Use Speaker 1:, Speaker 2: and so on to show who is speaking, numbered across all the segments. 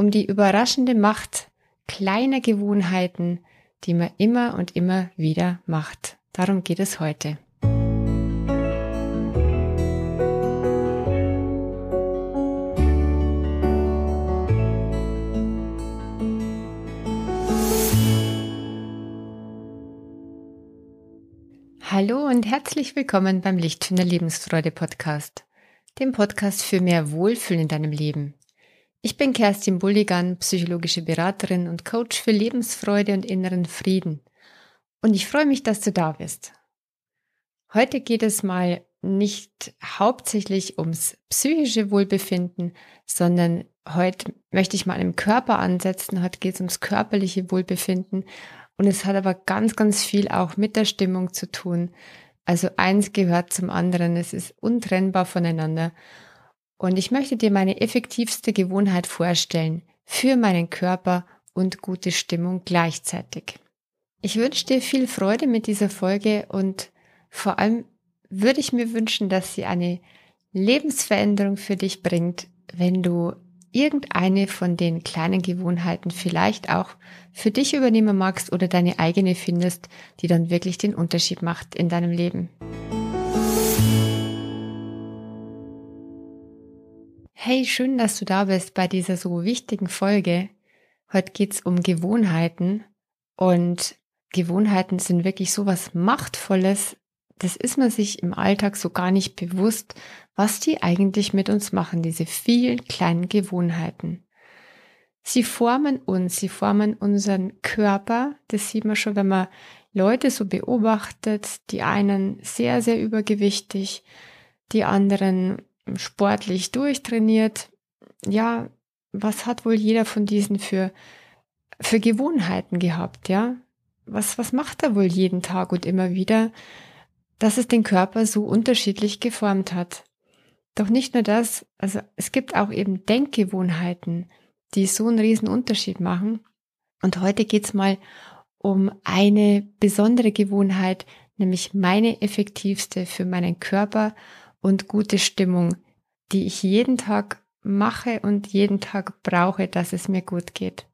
Speaker 1: um die überraschende Macht kleiner Gewohnheiten, die man immer und immer wieder macht. Darum geht es heute. Hallo und herzlich willkommen beim Lichtfinder Lebensfreude Podcast, dem Podcast für mehr Wohlfühlen in deinem Leben. Ich bin Kerstin Bulligan, psychologische Beraterin und Coach für Lebensfreude und inneren Frieden. Und ich freue mich, dass du da bist. Heute geht es mal nicht hauptsächlich ums psychische Wohlbefinden, sondern heute möchte ich mal im Körper ansetzen. Heute geht es ums körperliche Wohlbefinden. Und es hat aber ganz, ganz viel auch mit der Stimmung zu tun. Also eins gehört zum anderen. Es ist untrennbar voneinander. Und ich möchte dir meine effektivste Gewohnheit vorstellen für meinen Körper und gute Stimmung gleichzeitig. Ich wünsche dir viel Freude mit dieser Folge und vor allem würde ich mir wünschen, dass sie eine Lebensveränderung für dich bringt, wenn du irgendeine von den kleinen Gewohnheiten vielleicht auch für dich übernehmen magst oder deine eigene findest, die dann wirklich den Unterschied macht in deinem Leben. Hey, schön, dass du da bist bei dieser so wichtigen Folge. Heute geht's um Gewohnheiten und Gewohnheiten sind wirklich so was Machtvolles. Das ist man sich im Alltag so gar nicht bewusst, was die eigentlich mit uns machen, diese vielen kleinen Gewohnheiten. Sie formen uns, sie formen unseren Körper. Das sieht man schon, wenn man Leute so beobachtet. Die einen sehr, sehr übergewichtig, die anderen sportlich durchtrainiert. Ja, was hat wohl jeder von diesen für, für Gewohnheiten gehabt, ja? Was, was macht er wohl jeden Tag und immer wieder, dass es den Körper so unterschiedlich geformt hat? Doch nicht nur das, also es gibt auch eben Denkgewohnheiten, die so einen riesen Unterschied machen. Und heute geht's mal um eine besondere Gewohnheit, nämlich meine effektivste für meinen Körper und gute Stimmung, die ich jeden Tag mache und jeden Tag brauche, dass es mir gut geht.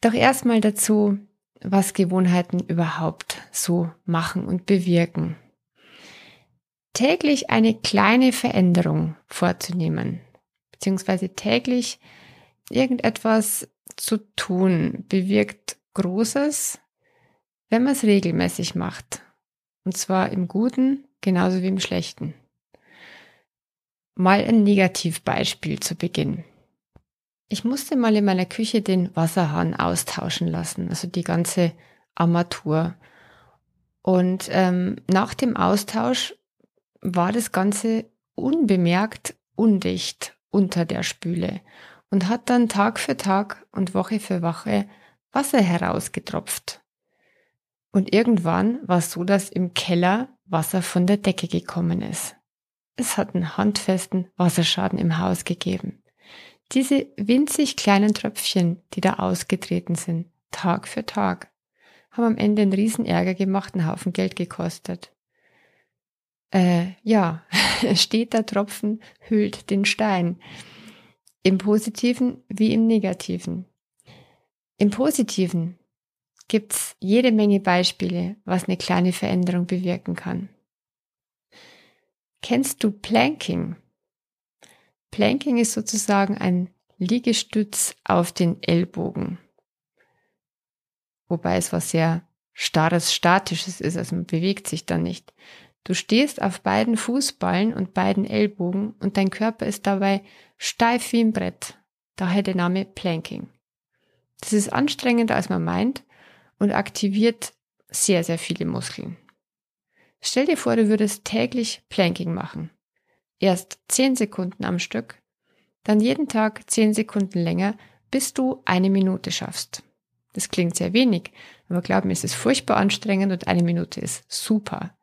Speaker 1: Doch erstmal dazu, was Gewohnheiten überhaupt so machen und bewirken. Täglich eine kleine Veränderung vorzunehmen, beziehungsweise täglich irgendetwas zu tun, bewirkt Großes, wenn man es regelmäßig macht. Und zwar im Guten genauso wie im Schlechten. Mal ein Negativbeispiel zu Beginn. Ich musste mal in meiner Küche den Wasserhahn austauschen lassen, also die ganze Armatur. Und ähm, nach dem Austausch war das Ganze unbemerkt undicht unter der Spüle und hat dann Tag für Tag und Woche für Woche Wasser herausgetropft. Und irgendwann war es so, dass im Keller Wasser von der Decke gekommen ist. Es hat einen handfesten Wasserschaden im Haus gegeben. Diese winzig kleinen Tröpfchen, die da ausgetreten sind, Tag für Tag, haben am Ende einen riesen Ärger gemacht, einen Haufen Geld gekostet. Äh, ja, steht der Tropfen, hüllt den Stein. Im Positiven wie im Negativen. Im Positiven gibt's jede Menge Beispiele, was eine kleine Veränderung bewirken kann. Kennst du Planking? Planking ist sozusagen ein Liegestütz auf den Ellbogen. Wobei es was sehr starres, statisches ist, also man bewegt sich dann nicht. Du stehst auf beiden Fußballen und beiden Ellbogen und dein Körper ist dabei steif wie ein Brett. Daher der Name Planking. Das ist anstrengender, als man meint und aktiviert sehr, sehr viele Muskeln. Stell dir vor, du würdest täglich Planking machen. Erst 10 Sekunden am Stück, dann jeden Tag 10 Sekunden länger, bis du eine Minute schaffst. Das klingt sehr wenig, aber glaub mir, es ist furchtbar anstrengend und eine Minute ist super.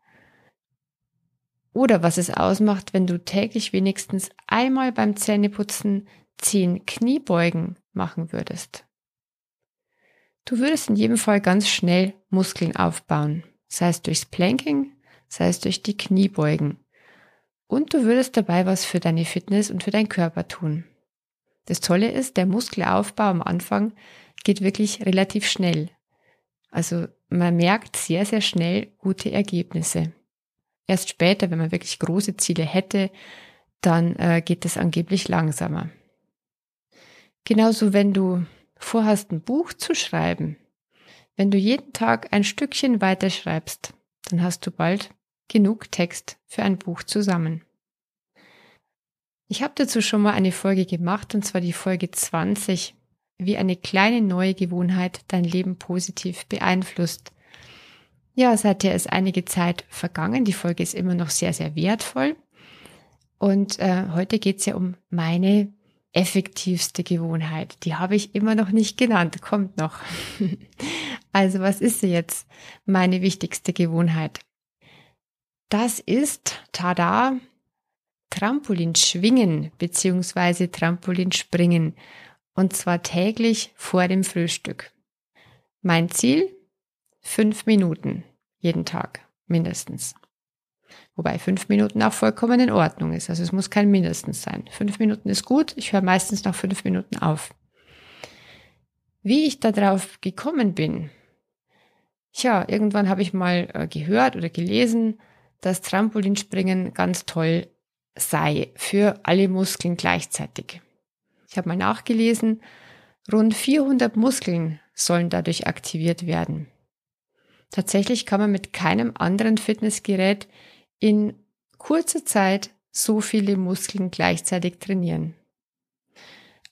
Speaker 1: Oder was es ausmacht, wenn du täglich wenigstens einmal beim Zähneputzen 10 Kniebeugen machen würdest. Du würdest in jedem Fall ganz schnell Muskeln aufbauen, sei es durchs Planking, sei es durch die Kniebeugen. Und du würdest dabei was für deine Fitness und für deinen Körper tun. Das Tolle ist, der Muskelaufbau am Anfang geht wirklich relativ schnell. Also man merkt sehr, sehr schnell gute Ergebnisse. Erst später, wenn man wirklich große Ziele hätte, dann äh, geht es angeblich langsamer. Genauso, wenn du vorhast, ein Buch zu schreiben, wenn du jeden Tag ein Stückchen weiterschreibst, dann hast du bald genug Text für ein Buch zusammen. Ich habe dazu schon mal eine Folge gemacht, und zwar die Folge 20, wie eine kleine neue Gewohnheit dein Leben positiv beeinflusst. Ja, seither ist einige Zeit vergangen. Die Folge ist immer noch sehr, sehr wertvoll. Und äh, heute geht es ja um meine effektivste Gewohnheit. Die habe ich immer noch nicht genannt, kommt noch. also was ist sie jetzt meine wichtigste Gewohnheit? Das ist, tada, Trampolinschwingen bzw. Trampolinspringen. Und zwar täglich vor dem Frühstück. Mein Ziel? Fünf Minuten jeden Tag mindestens. Wobei fünf Minuten auch vollkommen in Ordnung ist. Also es muss kein mindestens sein. Fünf Minuten ist gut. Ich höre meistens nach fünf Minuten auf. Wie ich darauf gekommen bin. Tja, irgendwann habe ich mal äh, gehört oder gelesen, dass Trampolinspringen ganz toll sei für alle Muskeln gleichzeitig. Ich habe mal nachgelesen, rund 400 Muskeln sollen dadurch aktiviert werden. Tatsächlich kann man mit keinem anderen Fitnessgerät in kurzer Zeit so viele Muskeln gleichzeitig trainieren.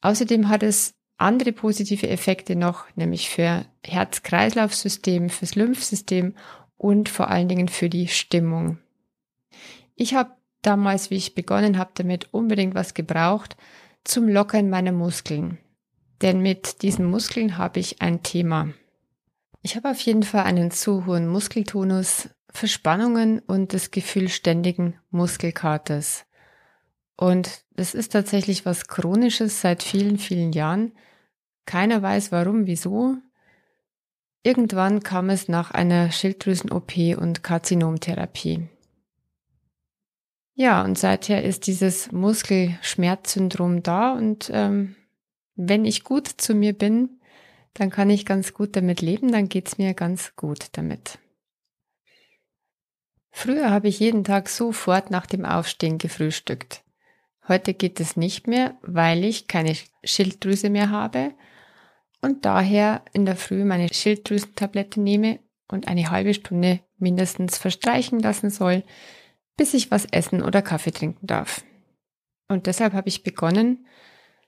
Speaker 1: Außerdem hat es andere positive Effekte noch, nämlich für Herz-Kreislauf-System, fürs Lymphsystem und vor allen Dingen für die Stimmung. Ich habe damals, wie ich begonnen habe, damit unbedingt was gebraucht zum Lockern meiner Muskeln. Denn mit diesen Muskeln habe ich ein Thema. Ich habe auf jeden Fall einen zu hohen Muskeltonus, Verspannungen und das Gefühl ständigen Muskelkaters. Und das ist tatsächlich was Chronisches seit vielen, vielen Jahren. Keiner weiß warum, wieso. Irgendwann kam es nach einer Schilddrüsen-OP und Karzinomtherapie. Ja, und seither ist dieses Muskelschmerzsyndrom da und ähm, wenn ich gut zu mir bin, dann kann ich ganz gut damit leben, dann geht's mir ganz gut damit. Früher habe ich jeden Tag sofort nach dem Aufstehen gefrühstückt. Heute geht es nicht mehr, weil ich keine Schilddrüse mehr habe und daher in der Früh meine Schilddrüsentablette nehme und eine halbe Stunde mindestens verstreichen lassen soll, bis ich was essen oder Kaffee trinken darf. Und deshalb habe ich begonnen,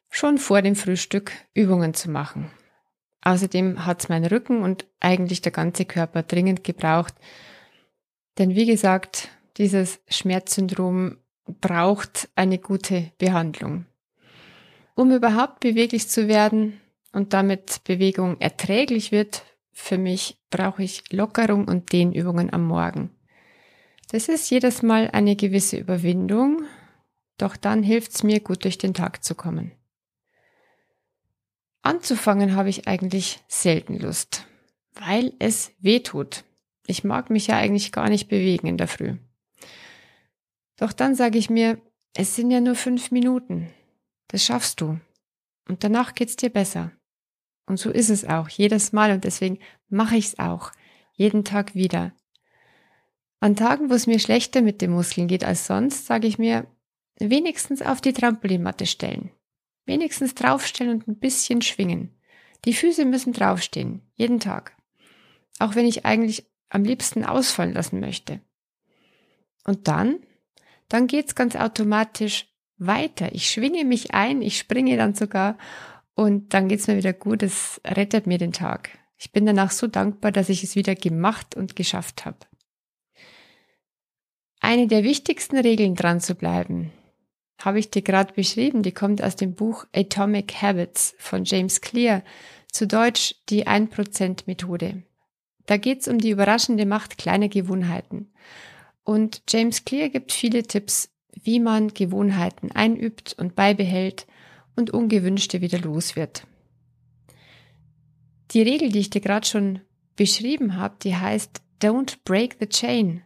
Speaker 1: schon vor dem Frühstück Übungen zu machen. Außerdem hat es mein Rücken und eigentlich der ganze Körper dringend gebraucht, denn wie gesagt, dieses Schmerzsyndrom braucht eine gute Behandlung. Um überhaupt beweglich zu werden und damit Bewegung erträglich wird, für mich brauche ich Lockerung und Dehnübungen am Morgen. Das ist jedes Mal eine gewisse Überwindung, doch dann hilft es mir gut durch den Tag zu kommen. Anzufangen habe ich eigentlich selten Lust, weil es weh tut. Ich mag mich ja eigentlich gar nicht bewegen in der Früh. Doch dann sage ich mir, es sind ja nur fünf Minuten. Das schaffst du. Und danach geht's dir besser. Und so ist es auch, jedes Mal. Und deswegen mache ich's auch. Jeden Tag wieder. An Tagen, wo es mir schlechter mit den Muskeln geht als sonst, sage ich mir, wenigstens auf die Trampolinmatte stellen. Wenigstens draufstellen und ein bisschen schwingen. Die Füße müssen draufstehen. Jeden Tag. Auch wenn ich eigentlich am liebsten ausfallen lassen möchte. Und dann, dann geht's ganz automatisch weiter. Ich schwinge mich ein, ich springe dann sogar und dann geht's mir wieder gut. Es rettet mir den Tag. Ich bin danach so dankbar, dass ich es wieder gemacht und geschafft habe. Eine der wichtigsten Regeln dran zu bleiben, habe ich dir gerade beschrieben, die kommt aus dem Buch Atomic Habits von James Clear, zu Deutsch die 1% Methode. Da geht es um die überraschende Macht kleiner Gewohnheiten. Und James Clear gibt viele Tipps, wie man Gewohnheiten einübt und beibehält und ungewünschte wieder los wird. Die Regel, die ich dir gerade schon beschrieben habe, die heißt Don't break the chain.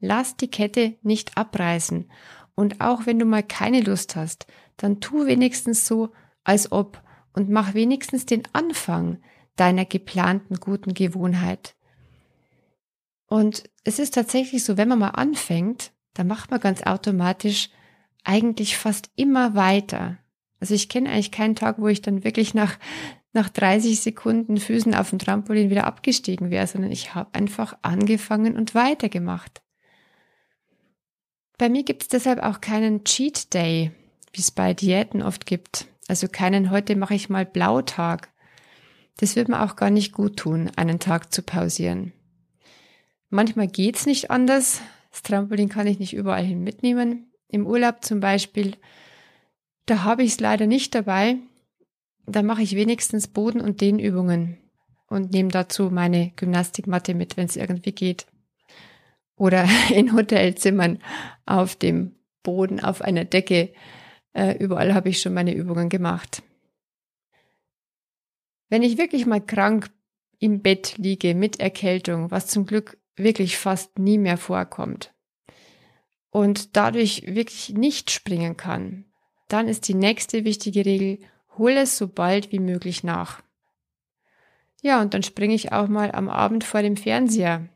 Speaker 1: Lass die Kette nicht abreißen. Und auch wenn du mal keine Lust hast, dann tu wenigstens so, als ob und mach wenigstens den Anfang deiner geplanten guten Gewohnheit. Und es ist tatsächlich so, wenn man mal anfängt, dann macht man ganz automatisch eigentlich fast immer weiter. Also ich kenne eigentlich keinen Tag, wo ich dann wirklich nach, nach 30 Sekunden Füßen auf dem Trampolin wieder abgestiegen wäre, sondern ich habe einfach angefangen und weitergemacht. Bei mir gibt es deshalb auch keinen Cheat Day, wie es bei Diäten oft gibt. Also keinen heute mache ich mal Blautag. Das wird mir auch gar nicht gut tun, einen Tag zu pausieren. Manchmal geht's nicht anders. Das Trampolin kann ich nicht überall hin mitnehmen. Im Urlaub zum Beispiel, da habe ich es leider nicht dabei. Da mache ich wenigstens Boden- und Dehnübungen und nehme dazu meine Gymnastikmatte mit, wenn es irgendwie geht. Oder in Hotelzimmern auf dem Boden, auf einer Decke. Äh, überall habe ich schon meine Übungen gemacht. Wenn ich wirklich mal krank im Bett liege mit Erkältung, was zum Glück wirklich fast nie mehr vorkommt, und dadurch wirklich nicht springen kann, dann ist die nächste wichtige Regel, hol es so bald wie möglich nach. Ja, und dann springe ich auch mal am Abend vor dem Fernseher,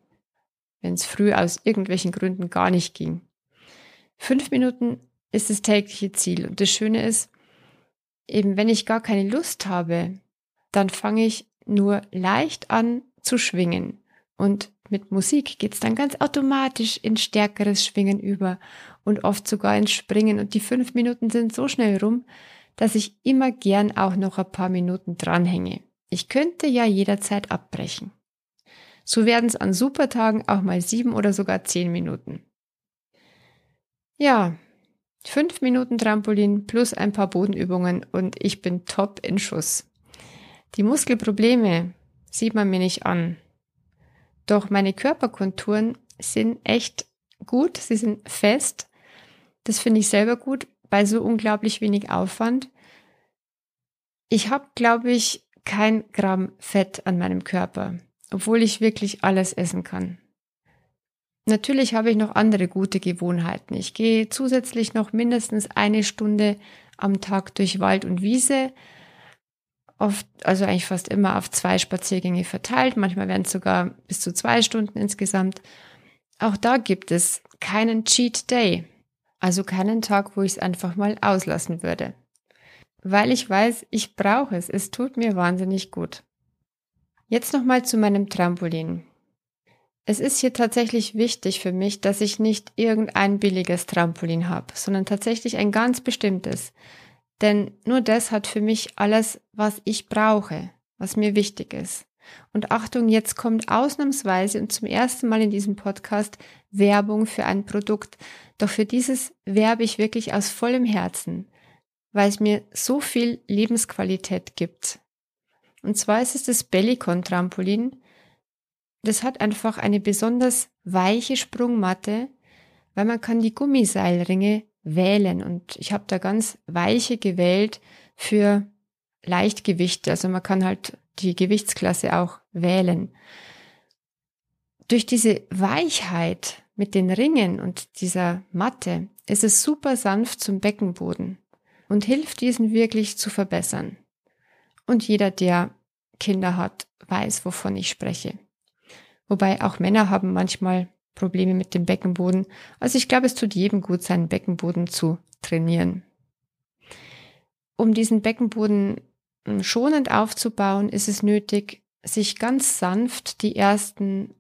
Speaker 1: wenn es früh aus irgendwelchen Gründen gar nicht ging. Fünf Minuten ist das tägliche Ziel. Und das Schöne ist, eben wenn ich gar keine Lust habe, dann fange ich nur leicht an zu schwingen. Und mit Musik geht es dann ganz automatisch in stärkeres Schwingen über und oft sogar ins Springen. Und die fünf Minuten sind so schnell rum, dass ich immer gern auch noch ein paar Minuten dranhänge. Ich könnte ja jederzeit abbrechen. So werden es an Supertagen auch mal sieben oder sogar zehn Minuten. Ja, fünf Minuten Trampolin plus ein paar Bodenübungen und ich bin top in Schuss. Die Muskelprobleme sieht man mir nicht an. Doch meine Körperkonturen sind echt gut, sie sind fest. Das finde ich selber gut bei so unglaublich wenig Aufwand. Ich habe, glaube ich, kein Gramm Fett an meinem Körper, obwohl ich wirklich alles essen kann. Natürlich habe ich noch andere gute Gewohnheiten. Ich gehe zusätzlich noch mindestens eine Stunde am Tag durch Wald und Wiese, oft, also eigentlich fast immer auf zwei Spaziergänge verteilt. Manchmal werden es sogar bis zu zwei Stunden insgesamt. Auch da gibt es keinen Cheat Day, also keinen Tag, wo ich es einfach mal auslassen würde. Weil ich weiß, ich brauche es. Es tut mir wahnsinnig gut. Jetzt nochmal zu meinem Trampolin. Es ist hier tatsächlich wichtig für mich, dass ich nicht irgendein billiges Trampolin habe, sondern tatsächlich ein ganz bestimmtes. Denn nur das hat für mich alles, was ich brauche, was mir wichtig ist. Und Achtung, jetzt kommt ausnahmsweise und zum ersten Mal in diesem Podcast Werbung für ein Produkt. Doch für dieses werbe ich wirklich aus vollem Herzen, weil es mir so viel Lebensqualität gibt. Und zwar ist es das Bellicon Trampolin. Das hat einfach eine besonders weiche Sprungmatte, weil man kann die Gummiseilringe wählen. Und ich habe da ganz weiche gewählt für Leichtgewichte. Also man kann halt die Gewichtsklasse auch wählen. Durch diese Weichheit mit den Ringen und dieser Matte ist es super sanft zum Beckenboden und hilft diesen wirklich zu verbessern. Und jeder, der Kinder hat, weiß, wovon ich spreche. Wobei auch Männer haben manchmal Probleme mit dem Beckenboden. Also ich glaube, es tut jedem gut, seinen Beckenboden zu trainieren. Um diesen Beckenboden hm, schonend aufzubauen, ist es nötig, sich ganz sanft die ersten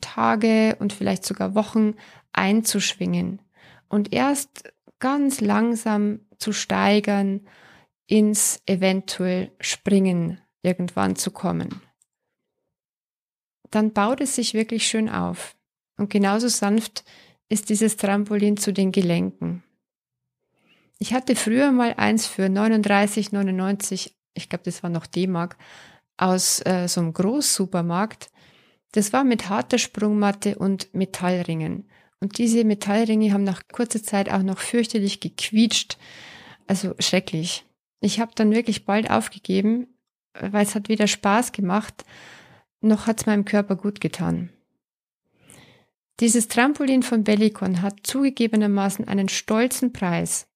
Speaker 1: Tage und vielleicht sogar Wochen einzuschwingen und erst ganz langsam zu steigern, ins eventuell Springen irgendwann zu kommen. Dann baut es sich wirklich schön auf. Und genauso sanft ist dieses Trampolin zu den Gelenken. Ich hatte früher mal eins für 39,99, ich glaube, das war noch D-Mark, aus äh, so einem Großsupermarkt. Das war mit harter Sprungmatte und Metallringen. Und diese Metallringe haben nach kurzer Zeit auch noch fürchterlich gequietscht. Also schrecklich. Ich habe dann wirklich bald aufgegeben, weil es hat weder Spaß gemacht, noch hat es meinem Körper gut getan. Dieses Trampolin von Bellicon hat zugegebenermaßen einen stolzen Preis.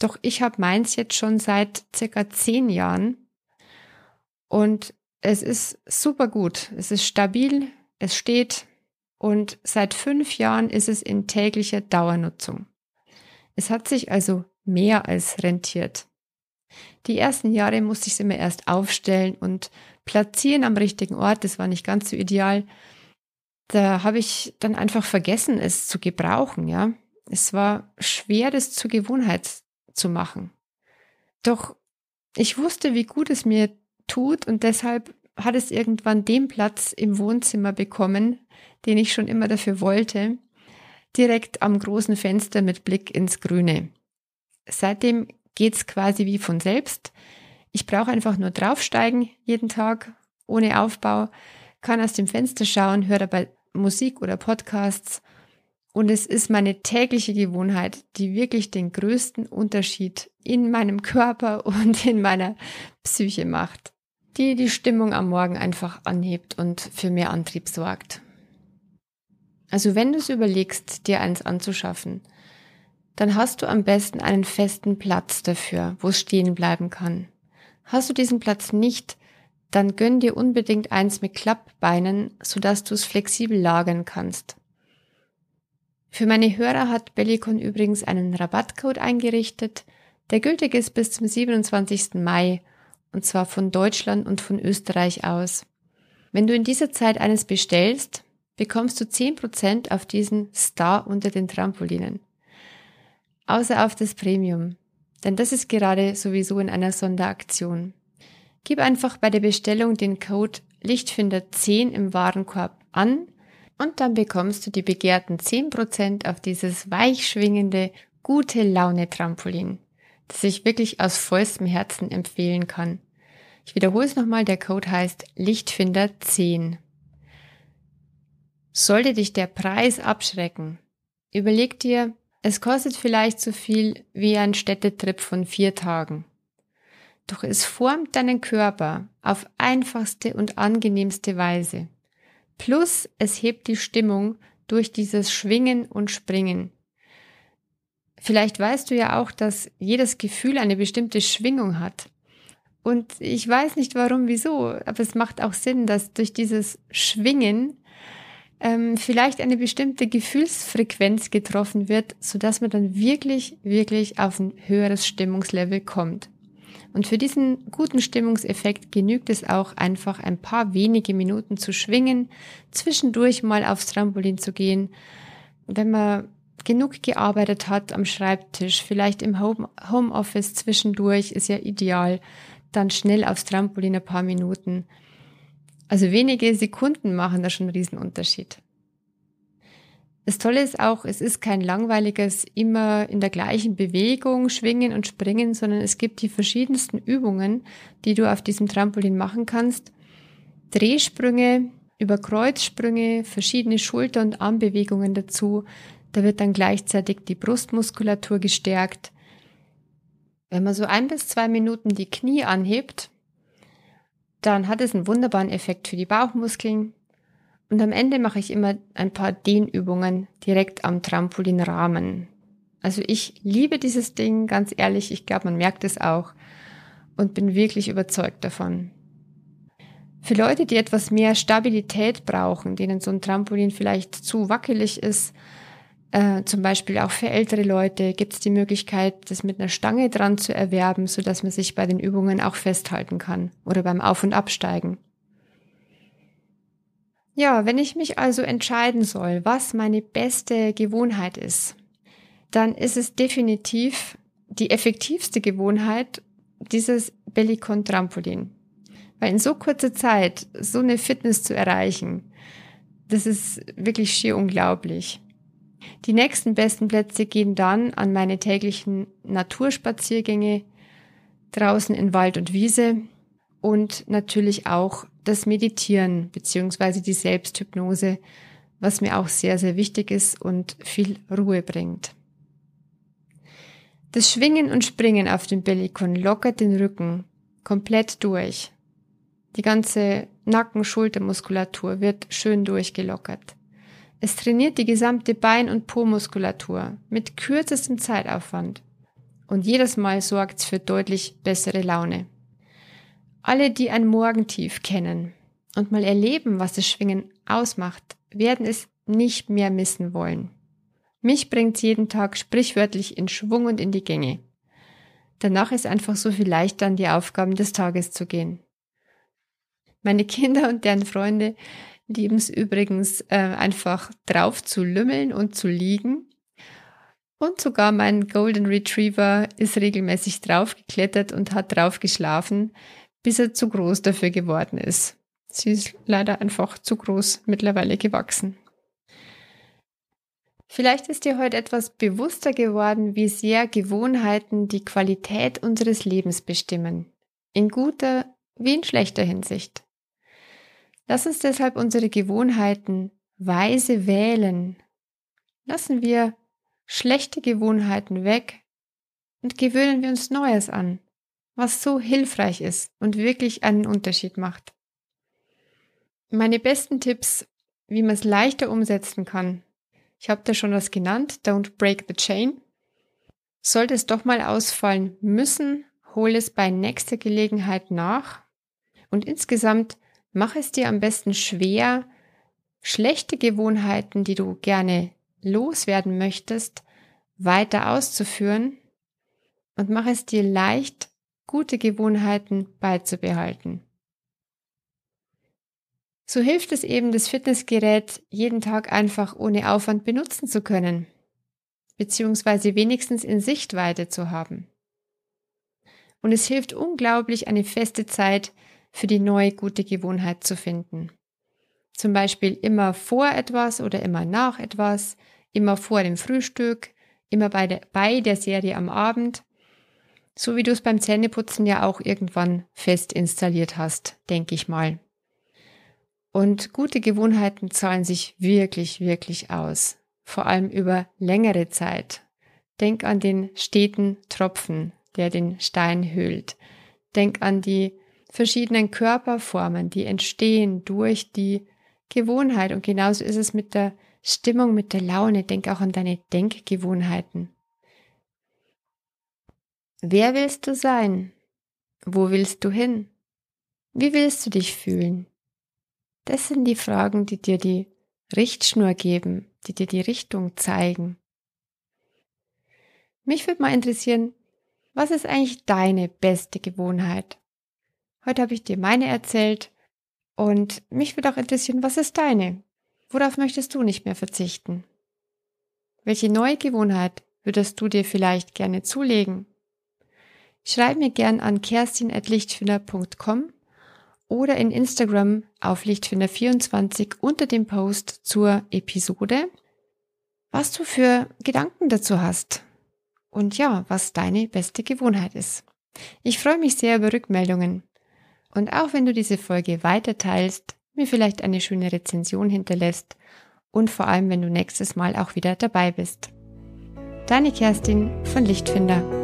Speaker 1: Doch ich habe meins jetzt schon seit circa zehn Jahren und es ist super gut. Es ist stabil, es steht und seit fünf Jahren ist es in täglicher Dauernutzung. Es hat sich also mehr als rentiert. Die ersten Jahre musste ich es immer erst aufstellen und platzieren am richtigen Ort. Das war nicht ganz so ideal. Da habe ich dann einfach vergessen, es zu gebrauchen, ja. Es war schwer, das zur Gewohnheit zu machen. Doch ich wusste, wie gut es mir tut und deshalb hat es irgendwann den Platz im Wohnzimmer bekommen, den ich schon immer dafür wollte, direkt am großen Fenster mit Blick ins Grüne. Seitdem geht's quasi wie von selbst. Ich brauche einfach nur draufsteigen jeden Tag ohne Aufbau, kann aus dem Fenster schauen, höre dabei Musik oder Podcasts und es ist meine tägliche Gewohnheit, die wirklich den größten Unterschied in meinem Körper und in meiner Psyche macht, die die Stimmung am Morgen einfach anhebt und für mehr Antrieb sorgt. Also wenn du es überlegst, dir eins anzuschaffen, dann hast du am besten einen festen Platz dafür, wo es stehen bleiben kann. Hast du diesen Platz nicht, dann gönn dir unbedingt eins mit Klappbeinen, sodass du es flexibel lagern kannst. Für meine Hörer hat Bellicon übrigens einen Rabattcode eingerichtet, der gültig ist bis zum 27. Mai, und zwar von Deutschland und von Österreich aus. Wenn du in dieser Zeit eines bestellst, bekommst du 10% auf diesen Star unter den Trampolinen. Außer auf das Premium, denn das ist gerade sowieso in einer Sonderaktion. Gib einfach bei der Bestellung den Code Lichtfinder10 im Warenkorb an und dann bekommst du die begehrten 10% auf dieses weichschwingende, gute Laune Trampolin, das ich wirklich aus vollstem Herzen empfehlen kann. Ich wiederhole es nochmal, der Code heißt Lichtfinder10. Sollte dich der Preis abschrecken, überleg dir, es kostet vielleicht so viel wie ein Städtetrip von vier Tagen. Doch es formt deinen Körper auf einfachste und angenehmste Weise. Plus es hebt die Stimmung durch dieses Schwingen und Springen. Vielleicht weißt du ja auch, dass jedes Gefühl eine bestimmte Schwingung hat. Und ich weiß nicht warum, wieso, aber es macht auch Sinn, dass durch dieses Schwingen ähm, vielleicht eine bestimmte Gefühlsfrequenz getroffen wird, sodass man dann wirklich, wirklich auf ein höheres Stimmungslevel kommt. Und für diesen guten Stimmungseffekt genügt es auch einfach ein paar wenige Minuten zu schwingen, zwischendurch mal aufs Trampolin zu gehen. Wenn man genug gearbeitet hat am Schreibtisch, vielleicht im Homeoffice zwischendurch, ist ja ideal, dann schnell aufs Trampolin ein paar Minuten. Also wenige Sekunden machen da schon einen Riesenunterschied. Das Tolle ist auch, es ist kein langweiliges immer in der gleichen Bewegung schwingen und springen, sondern es gibt die verschiedensten Übungen, die du auf diesem Trampolin machen kannst. Drehsprünge, über Kreuzsprünge, verschiedene Schulter- und Armbewegungen dazu. Da wird dann gleichzeitig die Brustmuskulatur gestärkt. Wenn man so ein bis zwei Minuten die Knie anhebt, dann hat es einen wunderbaren Effekt für die Bauchmuskeln, und am Ende mache ich immer ein paar Dehnübungen direkt am Trampolinrahmen. Also ich liebe dieses Ding, ganz ehrlich, ich glaube, man merkt es auch und bin wirklich überzeugt davon. Für Leute, die etwas mehr Stabilität brauchen, denen so ein Trampolin vielleicht zu wackelig ist, äh, zum Beispiel auch für ältere Leute, gibt es die Möglichkeit, das mit einer Stange dran zu erwerben, so dass man sich bei den Übungen auch festhalten kann oder beim Auf- und Absteigen. Ja, wenn ich mich also entscheiden soll, was meine beste Gewohnheit ist, dann ist es definitiv die effektivste Gewohnheit dieses Bellicon Trampolin. Weil in so kurzer Zeit so eine Fitness zu erreichen, das ist wirklich schier unglaublich. Die nächsten besten Plätze gehen dann an meine täglichen Naturspaziergänge draußen in Wald und Wiese und natürlich auch das Meditieren beziehungsweise die Selbsthypnose, was mir auch sehr, sehr wichtig ist und viel Ruhe bringt. Das Schwingen und Springen auf dem Bellikon lockert den Rücken komplett durch. Die ganze Nacken-Schultermuskulatur wird schön durchgelockert. Es trainiert die gesamte Bein- und Po-Muskulatur mit kürzestem Zeitaufwand. und jedes Mal sorgt's für deutlich bessere Laune. Alle, die ein Morgentief kennen und mal erleben, was das Schwingen ausmacht, werden es nicht mehr missen wollen. Mich bringt's jeden Tag sprichwörtlich in Schwung und in die Gänge. Danach ist einfach so viel leichter an die Aufgaben des Tages zu gehen. Meine Kinder und deren Freunde lieben es übrigens äh, einfach drauf zu lümmeln und zu liegen. Und sogar mein Golden Retriever ist regelmäßig draufgeklettert und hat drauf geschlafen, bis er zu groß dafür geworden ist. Sie ist leider einfach zu groß mittlerweile gewachsen. Vielleicht ist dir heute etwas bewusster geworden, wie sehr Gewohnheiten die Qualität unseres Lebens bestimmen. In guter wie in schlechter Hinsicht. Lass uns deshalb unsere Gewohnheiten weise wählen. Lassen wir schlechte Gewohnheiten weg und gewöhnen wir uns Neues an, was so hilfreich ist und wirklich einen Unterschied macht. Meine besten Tipps, wie man es leichter umsetzen kann, ich habe da schon was genannt, Don't Break the Chain. Sollte es doch mal ausfallen müssen, hol es bei nächster Gelegenheit nach und insgesamt mach es dir am besten schwer, schlechte Gewohnheiten, die du gerne loswerden möchtest, weiter auszuführen und mach es dir leicht, gute Gewohnheiten beizubehalten. So hilft es eben, das Fitnessgerät jeden Tag einfach ohne Aufwand benutzen zu können, beziehungsweise wenigstens in Sichtweite zu haben. Und es hilft unglaublich, eine feste Zeit für die neue gute Gewohnheit zu finden. Zum Beispiel immer vor etwas oder immer nach etwas, immer vor dem Frühstück, immer bei der, bei der Serie am Abend, so wie du es beim Zähneputzen ja auch irgendwann fest installiert hast, denke ich mal. Und gute Gewohnheiten zahlen sich wirklich, wirklich aus. Vor allem über längere Zeit. Denk an den steten Tropfen, der den Stein hüllt. Denk an die verschiedenen Körperformen, die entstehen durch die Gewohnheit. Und genauso ist es mit der Stimmung, mit der Laune. Denk auch an deine Denkgewohnheiten. Wer willst du sein? Wo willst du hin? Wie willst du dich fühlen? Das sind die Fragen, die dir die Richtschnur geben, die dir die Richtung zeigen. Mich würde mal interessieren, was ist eigentlich deine beste Gewohnheit? Heute habe ich dir meine erzählt und mich würde auch interessieren, was ist deine? Worauf möchtest du nicht mehr verzichten? Welche neue Gewohnheit würdest du dir vielleicht gerne zulegen? Schreib mir gern an kerstin.lichtfinder.com oder in Instagram auf Lichtfinder24 unter dem Post zur Episode, was du für Gedanken dazu hast und ja, was deine beste Gewohnheit ist. Ich freue mich sehr über Rückmeldungen und auch wenn du diese Folge weiter teilst, mir vielleicht eine schöne Rezension hinterlässt und vor allem, wenn du nächstes Mal auch wieder dabei bist. Deine Kerstin von Lichtfinder.